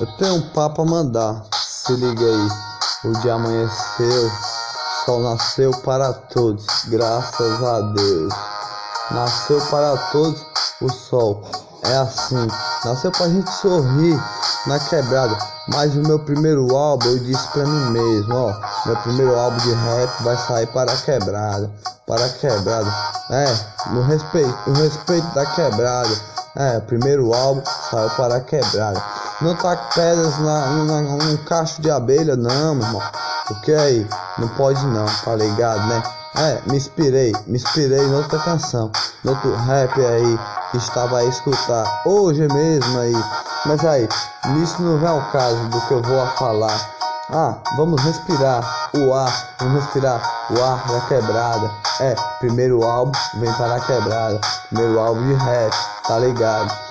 Eu tenho um papo a mandar, se liga aí. O dia amanheceu, sol nasceu para todos, graças a Deus. Nasceu para todos o sol, é assim. Nasceu pra gente sorrir na quebrada. Mas o meu primeiro álbum eu disse pra mim mesmo, ó. Meu primeiro álbum de rap vai sair para a quebrada. Para a quebrada. É, no respeito, o respeito da quebrada. É, primeiro álbum saiu para a quebrada. Não taque pedras na, na, num cacho de abelha, não, meu irmão. Porque aí, não pode não, tá ligado, né? É, me inspirei, me inspirei em outra canção, no outro rap aí que estava a escutar hoje mesmo aí. Mas aí, nisso não vem ao caso do que eu vou a falar. Ah, vamos respirar o ar, vamos respirar o ar da quebrada. É, primeiro álbum vem para a quebrada, primeiro álbum de rap, tá ligado?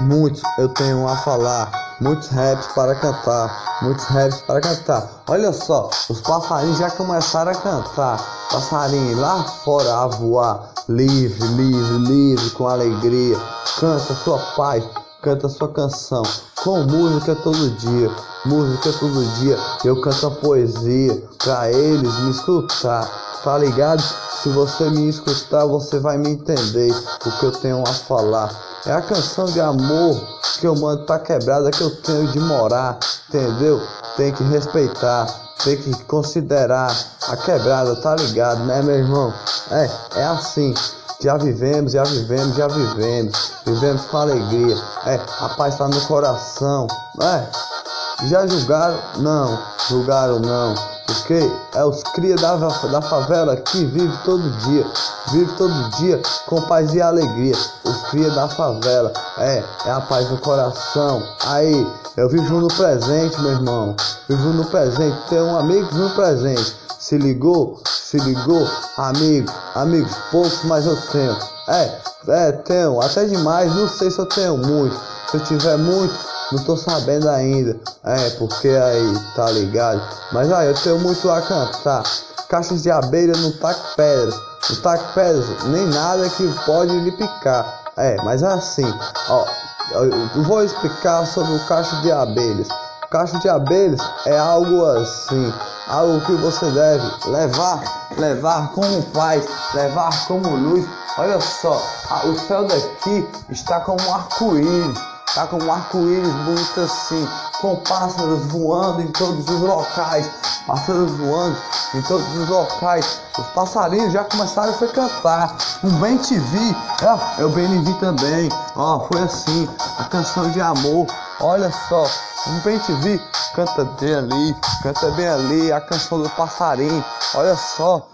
Muitos eu tenho a falar, muitos raps para cantar, muitos raps para cantar. Olha só, os passarinhos já começaram a cantar. Passarinho lá fora a voar, livre, livre, livre, com alegria. Canta sua paz, canta sua canção, com música todo dia, música todo dia. Eu canto a poesia pra eles me escutar, tá ligado? Se você me escutar, você vai me entender o que eu tenho a falar. É a canção de amor que eu mando pra quebrada que eu tenho de morar, entendeu? Tem que respeitar, tem que considerar a quebrada, tá ligado, né, meu irmão? É, é assim. Já vivemos, já vivemos, já vivemos. Vivemos com alegria. É, a paz tá no coração. É, já julgaram? Não, julgaram não. Porque é os cria da, da favela que vive todo dia, vive todo dia com paz e alegria. Os cria da favela, é, é a paz no coração. Aí, eu vivo no presente, meu irmão. Vivo no presente, tenho amigos no presente. Se ligou? Se ligou? Amigo, amigos poucos, mas eu tenho. É, é, tenho, até demais, não sei se eu tenho muito. Se eu tiver muito, não tô sabendo ainda. É, porque aí, tá ligado? Mas aí, eu tenho muito a cantar. Caixas de abelha não taco pedras. Não taco pedras, nem nada que pode lhe picar. É, mas assim, ó. Eu vou explicar sobre o cacho de abelhas. O cacho de abelhas é algo assim, algo que você deve levar, levar como paz, levar como luz. Olha só, o céu daqui está como um arco-íris Tá com um arco-íris bonito assim, com pássaros voando em todos os locais, pássaros voando em todos os locais. Os passarinhos já começaram a cantar. Um bem te vi, é, eu bem vi também. Ó, foi assim, a canção de amor. Olha só, um bem te vi, canta bem ali, canta bem ali, a canção do passarinho. Olha só,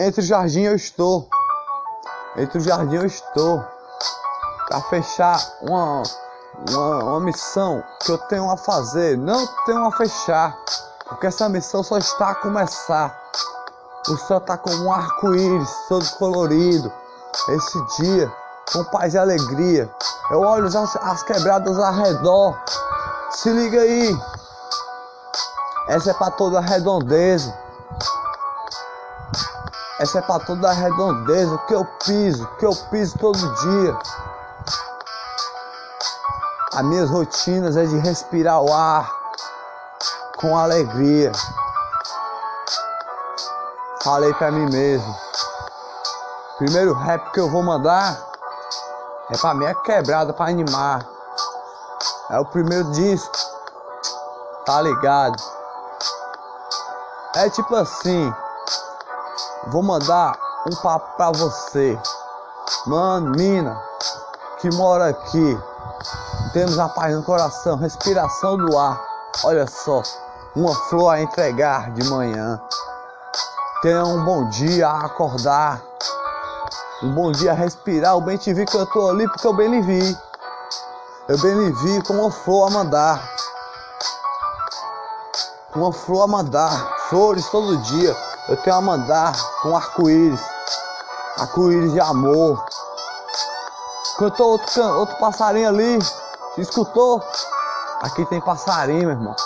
entre o jardim eu estou, entre o jardim eu estou a fechar uma, uma, uma missão que eu tenho a fazer. Não tenho a fechar, porque essa missão só está a começar. O céu está como um arco-íris, todo colorido. Esse dia, com paz e alegria. Eu olho as, as quebradas ao redor. Se liga aí. Essa é para toda a redondeza. Essa é para toda a redondeza que eu piso, que eu piso todo dia. As minhas rotinas é de respirar o ar com alegria. Falei para mim mesmo. Primeiro rap que eu vou mandar é pra minha quebrada para animar. É o primeiro disco. Tá ligado? É tipo assim. Vou mandar um papo pra você. Mano, mina, que mora aqui. Temos a paz no coração, respiração do ar. Olha só, uma flor a entregar de manhã. Tenha um bom dia a acordar. Um bom dia a respirar. O bem te vi tô ali porque eu bem lhe vi. Eu bem lhe vi com uma flor a mandar. Uma flor a mandar. Flores todo dia. Eu tenho a mandar com arco-íris. Arco-íris de amor. Cantou outro, outro passarinho ali. Escutou? Aqui tem passarinho, meu irmão.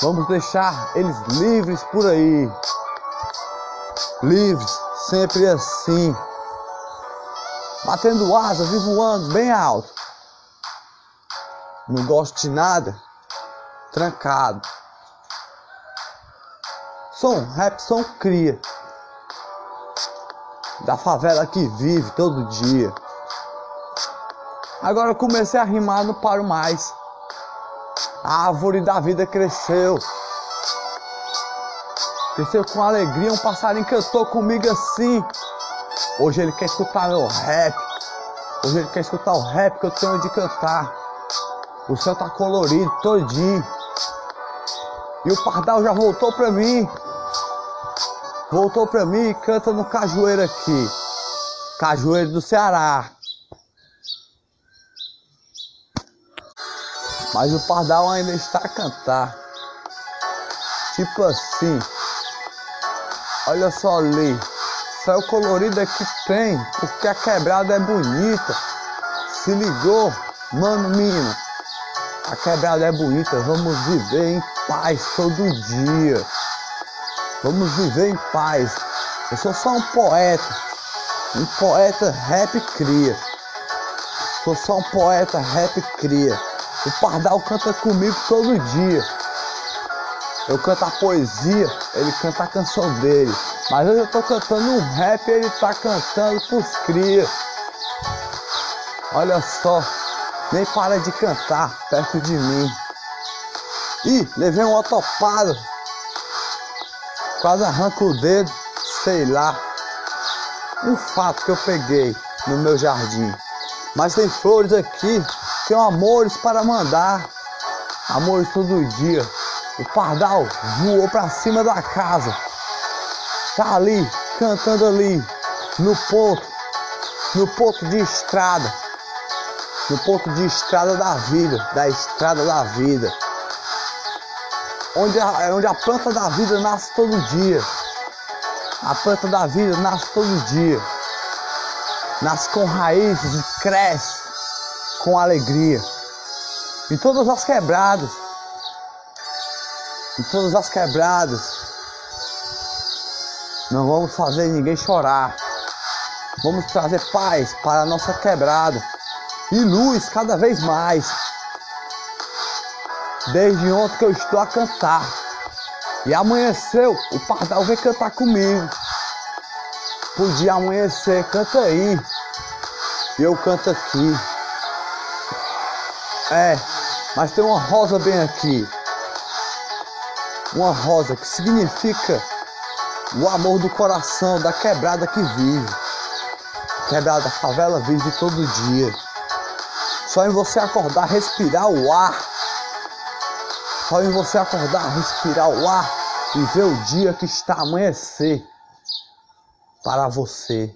Vamos deixar eles livres por aí. Livres, sempre assim. Batendo asas e voando bem alto. Não gosto de nada. Trancado. Sou um rap, sou um cria. Da favela que vive todo dia. Agora eu comecei a rimar, não paro mais. A árvore da vida cresceu. Cresceu com alegria, um passarinho cantou comigo assim. Hoje ele quer escutar meu rap. Hoje ele quer escutar o rap que eu tenho de cantar. O céu tá colorido todinho. E o pardal já voltou pra mim. Voltou pra mim e canta no cajueiro aqui. Cajueiro do Ceará. Mas o pardal ainda está a cantar. Tipo assim. Olha só ali. Céu colorido é que tem, porque a quebrada é bonita. Se ligou, mano, menino. A quebrada é bonita, vamos viver em paz todo dia. Vamos viver em paz. Eu sou só um poeta. Um poeta rap cria. Sou só um poeta rap cria. O Pardal canta comigo todo dia. Eu canto a poesia, ele canta a canção dele. Mas hoje eu tô cantando um rap ele tá cantando pros cria. Olha só, nem para de cantar perto de mim. Ih, levei um otopado. Quase arranco o dedo, sei lá. Um fato que eu peguei no meu jardim. Mas tem flores aqui tenho amores para mandar, amores todo dia. O pardal voou para cima da casa, tá ali, cantando ali, no ponto, no ponto de estrada, no ponto de estrada da vida, da estrada da vida. Onde a, onde a planta da vida nasce todo dia. A planta da vida nasce todo dia. Nasce com raízes e cresce com alegria. Em todas as quebradas, em todas as quebradas, não vamos fazer ninguém chorar. Vamos trazer paz para a nossa quebrada e luz cada vez mais. Desde ontem que eu estou a cantar. E amanheceu, o pardal vem cantar comigo. Podia amanhecer, canta aí. Eu canto aqui. É, mas tem uma rosa bem aqui. Uma rosa que significa o amor do coração da quebrada que vive. Quebrada, favela vive todo dia. Só em você acordar, respirar o ar. Só em você acordar, respirar o ar e ver o dia que está amanhecer para você.